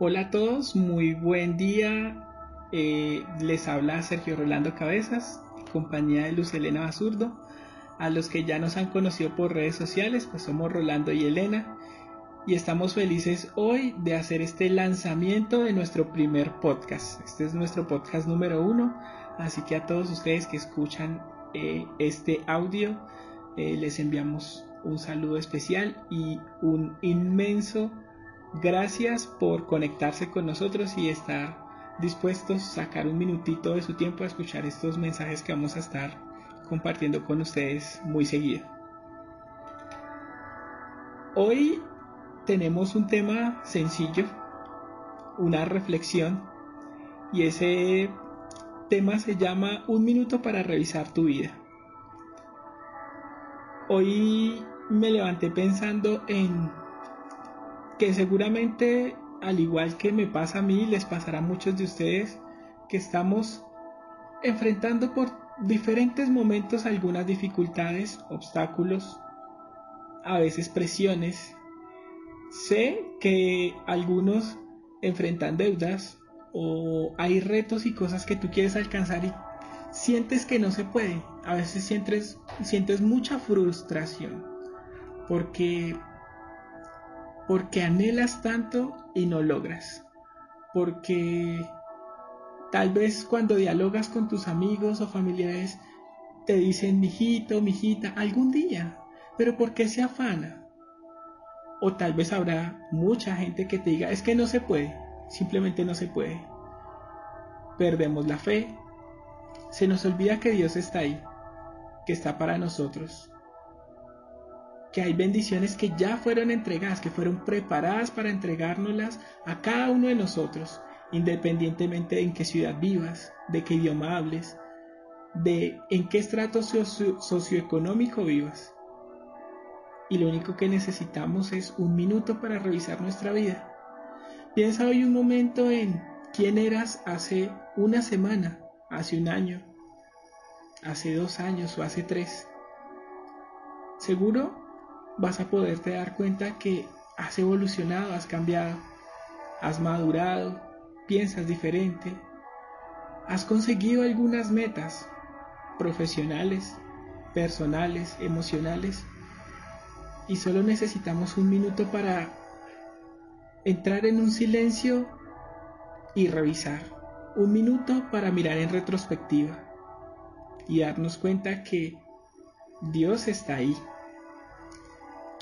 Hola a todos, muy buen día. Eh, les habla Sergio Rolando Cabezas, compañía de Luz Elena Basurdo. A los que ya nos han conocido por redes sociales, pues somos Rolando y Elena. Y estamos felices hoy de hacer este lanzamiento de nuestro primer podcast. Este es nuestro podcast número uno. Así que a todos ustedes que escuchan eh, este audio, eh, les enviamos un saludo especial y un inmenso gracias por conectarse con nosotros y estar dispuestos a sacar un minutito de su tiempo a escuchar estos mensajes que vamos a estar compartiendo con ustedes muy seguido. Hoy tenemos un tema sencillo, una reflexión y ese tema se llama Un minuto para revisar tu vida. Hoy me levanté pensando en que seguramente, al igual que me pasa a mí, les pasará a muchos de ustedes, que estamos enfrentando por diferentes momentos algunas dificultades, obstáculos, a veces presiones. Sé que algunos enfrentan deudas o hay retos y cosas que tú quieres alcanzar y sientes que no se puede. A veces sientes, sientes mucha frustración porque porque anhelas tanto y no logras. Porque tal vez cuando dialogas con tus amigos o familiares te dicen mijito, mijita, algún día, pero ¿por qué se afana? O tal vez habrá mucha gente que te diga, es que no se puede, simplemente no se puede. Perdemos la fe, se nos olvida que Dios está ahí, que está para nosotros, que hay bendiciones que ya fueron entregadas, que fueron preparadas para entregárnoslas a cada uno de nosotros, independientemente de en qué ciudad vivas, de qué idioma hables, de en qué estrato socioeconómico vivas. Y lo único que necesitamos es un minuto para revisar nuestra vida. Piensa hoy un momento en quién eras hace una semana, hace un año, hace dos años o hace tres. Seguro vas a poderte dar cuenta que has evolucionado, has cambiado, has madurado, piensas diferente, has conseguido algunas metas profesionales, personales, emocionales, y solo necesitamos un minuto para entrar en un silencio y revisar, un minuto para mirar en retrospectiva y darnos cuenta que Dios está ahí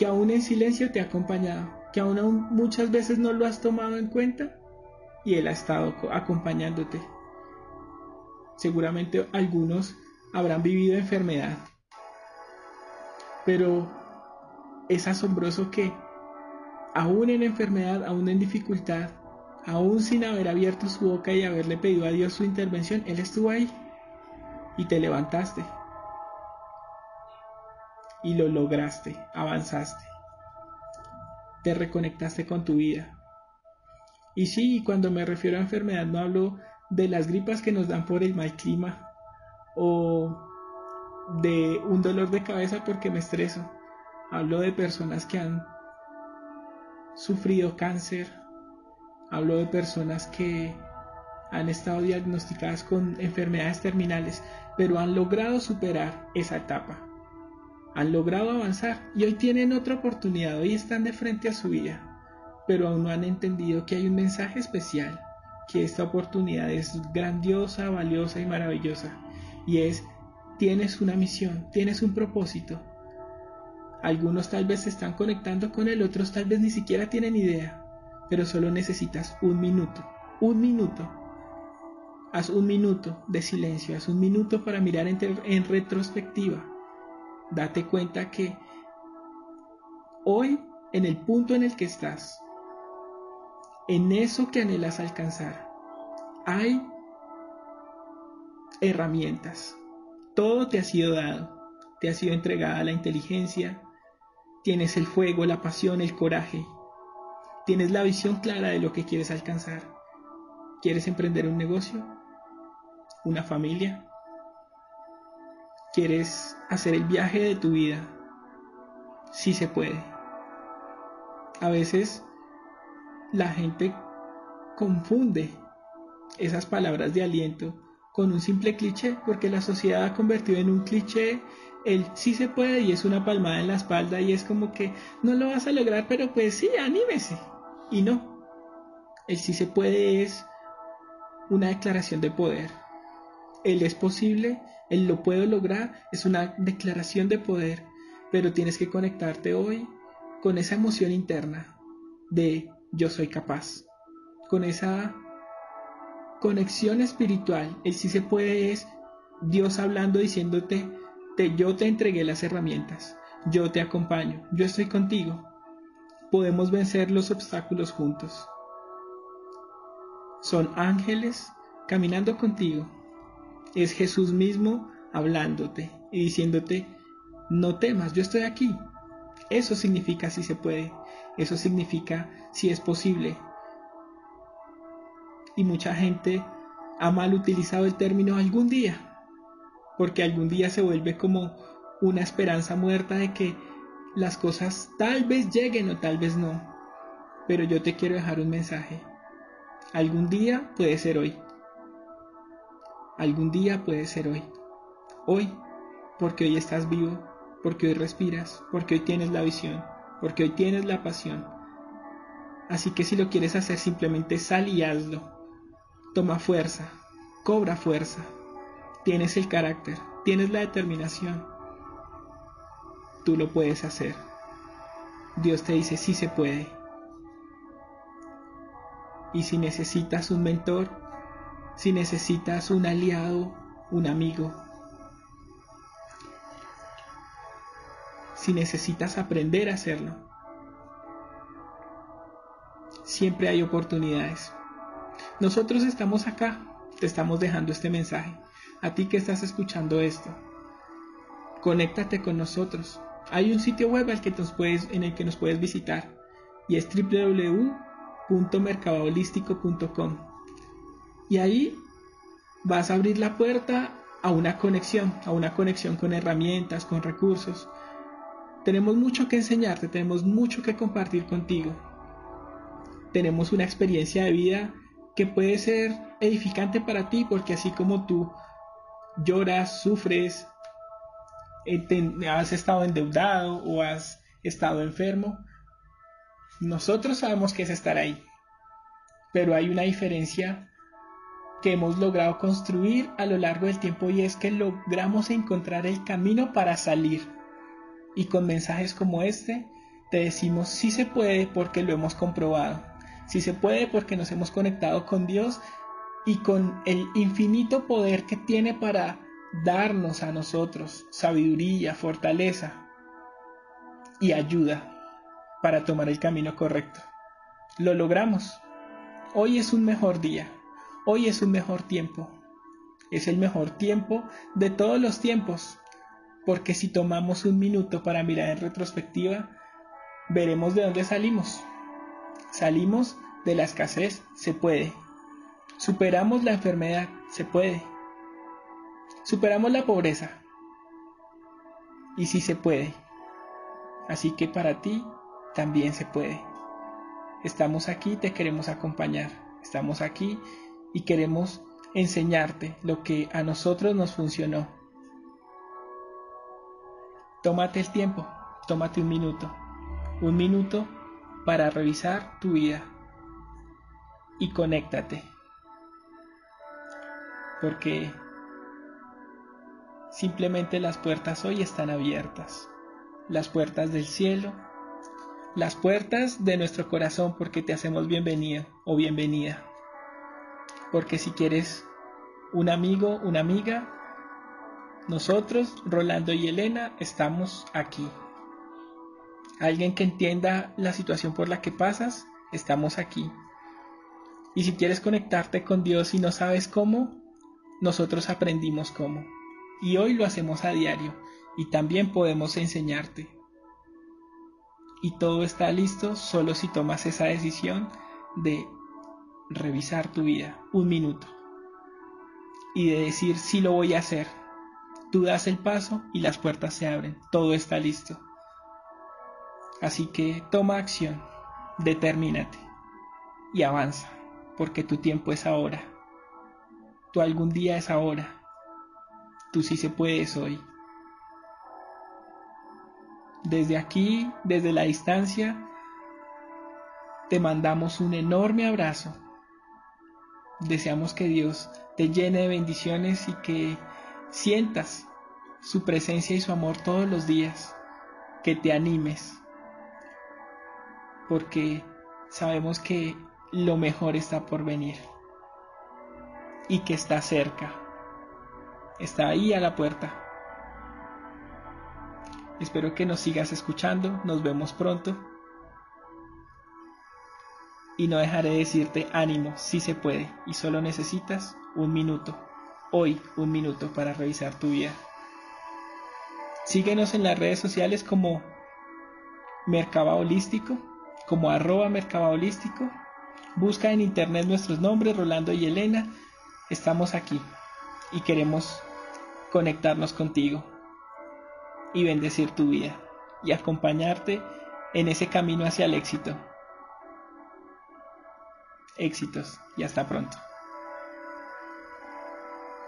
que aún en silencio te ha acompañado, que aún, muchas veces no lo has tomado en cuenta y Él ha estado acompañándote. Seguramente algunos habrán vivido enfermedad, pero es asombroso que aún en enfermedad, aún en dificultad, aún sin haber abierto su boca y haberle pedido a Dios su intervención, Él estuvo ahí y te levantaste y lo lograste, avanzaste. Te reconectaste con tu vida. Y sí, cuando me refiero a enfermedad no hablo de las gripas que nos dan por el mal clima o de un dolor de cabeza porque me estreso. Hablo de personas que han sufrido cáncer. Hablo de personas que han estado diagnosticadas con enfermedades terminales, pero han logrado superar esa etapa han logrado avanzar y hoy tienen otra oportunidad, hoy están de frente a su vida, pero aún no han entendido que hay un mensaje especial, que esta oportunidad es grandiosa, valiosa y maravillosa, y es, tienes una misión, tienes un propósito. Algunos tal vez se están conectando con él, otros tal vez ni siquiera tienen idea, pero solo necesitas un minuto, un minuto. Haz un minuto de silencio, haz un minuto para mirar en, retrospectiva date cuenta que hoy en el punto en el que estás, en eso que anhelas alcanzar, hay herramientas. Todo te ha sido dado, te ha sido entregada la inteligencia, tienes el fuego, la pasión, el coraje, tienes la visión clara de lo que quieres alcanzar. ¿Quieres emprender un negocio? ¿Una familia? ¿Quieres hacer el viaje de tu vida? Sí se puede. A veces la gente confunde esas palabras de aliento con un simple cliché, porque la sociedad ha convertido en un cliché el sí se puede y es una palmada en la espalda y es como que no lo vas a lograr, pero pues sí, anímese. Y no, el sí se puede es una declaración de poder. El es posible, el lo puedo lograr, es una declaración de poder, pero tienes que conectarte hoy con esa emoción interna de yo soy capaz, con esa conexión espiritual. El sí se puede es Dios hablando diciéndote, te, yo te entregué las herramientas, yo te acompaño, yo estoy contigo. Podemos vencer los obstáculos juntos. Son ángeles caminando contigo. Es Jesús mismo hablándote y diciéndote, no temas, yo estoy aquí. Eso significa si se puede, eso significa si es posible, y mucha gente ha mal utilizado el término algún día, porque algún día se vuelve como una esperanza muerta de que las cosas tal vez lleguen o tal vez no. Pero yo te quiero dejar un mensaje. Algún día puede ser hoy. Algún día puede ser hoy. Hoy, porque hoy estás vivo, porque hoy respiras, porque hoy tienes la visión, porque hoy tienes la pasión. Así que si lo quieres hacer, simplemente sal y hazlo Toma fuerza, cobra fuerza. Tienes el carácter, tienes la determinación. Tú lo puedes hacer. Dios te dice sí se puede. Y si necesitas un mentor, si necesitas un aliado, un amigo, si necesitas aprender a hacerlo, siempre hay oportunidades. Nosotros estamos acá, te estamos dejando este mensaje. A ti que estás escuchando esto, conéctate con nosotros. Hay un sitio web al que nos puedes, en el que nos puedes visitar y es www.mercadoholístico.com. Y ahí vas a abrir la puerta a una conexión, a una conexión con herramientas, con recursos. Tenemos mucho que enseñarte, tenemos mucho que compartir contigo. Tenemos una experiencia de vida que puede ser edificante para ti porque así como tú lloras, sufres, eh, has estado endeudado o has estado enfermo, nosotros sabemos que es estar ahí. Pero hay una diferencia que hemos logrado construir a lo largo del tiempo y es que logramos encontrar el camino para salir. Y con mensajes como este te decimos si se puede porque lo hemos comprobado. Si se puede porque nos hemos conectado con Dios y con el infinito poder que tiene para darnos a nosotros sabiduría, fortaleza y ayuda para tomar el camino correcto. Lo logramos. Hoy es un mejor día. Hoy es un mejor tiempo. Es el mejor tiempo de todos los tiempos. Porque si tomamos un minuto para mirar en retrospectiva, veremos de dónde salimos. Salimos de la escasez, se puede. Superamos la enfermedad, se puede. Superamos la pobreza. Y sí se puede. Así que para ti también se puede. Estamos aquí, te queremos acompañar. Estamos aquí y queremos enseñarte lo que a nosotros nos funcionó. Tómate el tiempo, tómate un minuto. Un minuto para revisar tu vida y conéctate. Porque simplemente las puertas hoy están abiertas. Las puertas del cielo, las puertas de nuestro corazón porque te hacemos bienvenida o bienvenida. Porque si quieres un amigo, una amiga, nosotros, Rolando y Elena, estamos aquí. alguien que entienda la situación por la que pasas, estamos aquí. Y si quieres conectarte con Dios y no sabes cómo, nosotros aprendimos cómo. Y hoy lo hacemos a diario y también podemos enseñarte. Y todo está listo solo si tomas esa decisión de revisar tu vida un minuto y de decir si lo voy a hacer. Tú das el paso y las puertas se abren, todo está listo. Así que toma acción, determínate y avanza, porque tu tiempo es ahora. Tu algún día es ahora. Tú sí se puedes hoy. Desde aquí, desde la distancia, te mandamos un enorme abrazo. Deseamos que Dios te llene de bendiciones y que sientas su presencia y su amor todos los días, que te animes, porque sabemos que lo mejor está por venir y que está cerca, está ahí a la puerta. Espero que nos sigas escuchando, nos vemos pronto y no dejaré de decirte ánimo, si se puede y solo necesitas un minuto, hoy un minuto para revisar tu vida. Síguenos en las redes sociales como Mercaba Holístico, como arroba Mercaba Holístico. Busca en internet nuestros nombres, Rolando y Elena. Estamos aquí y queremos conectarnos contigo y bendecir tu vida y acompañarte en ese camino hacia el éxito. Éxitos y hasta pronto.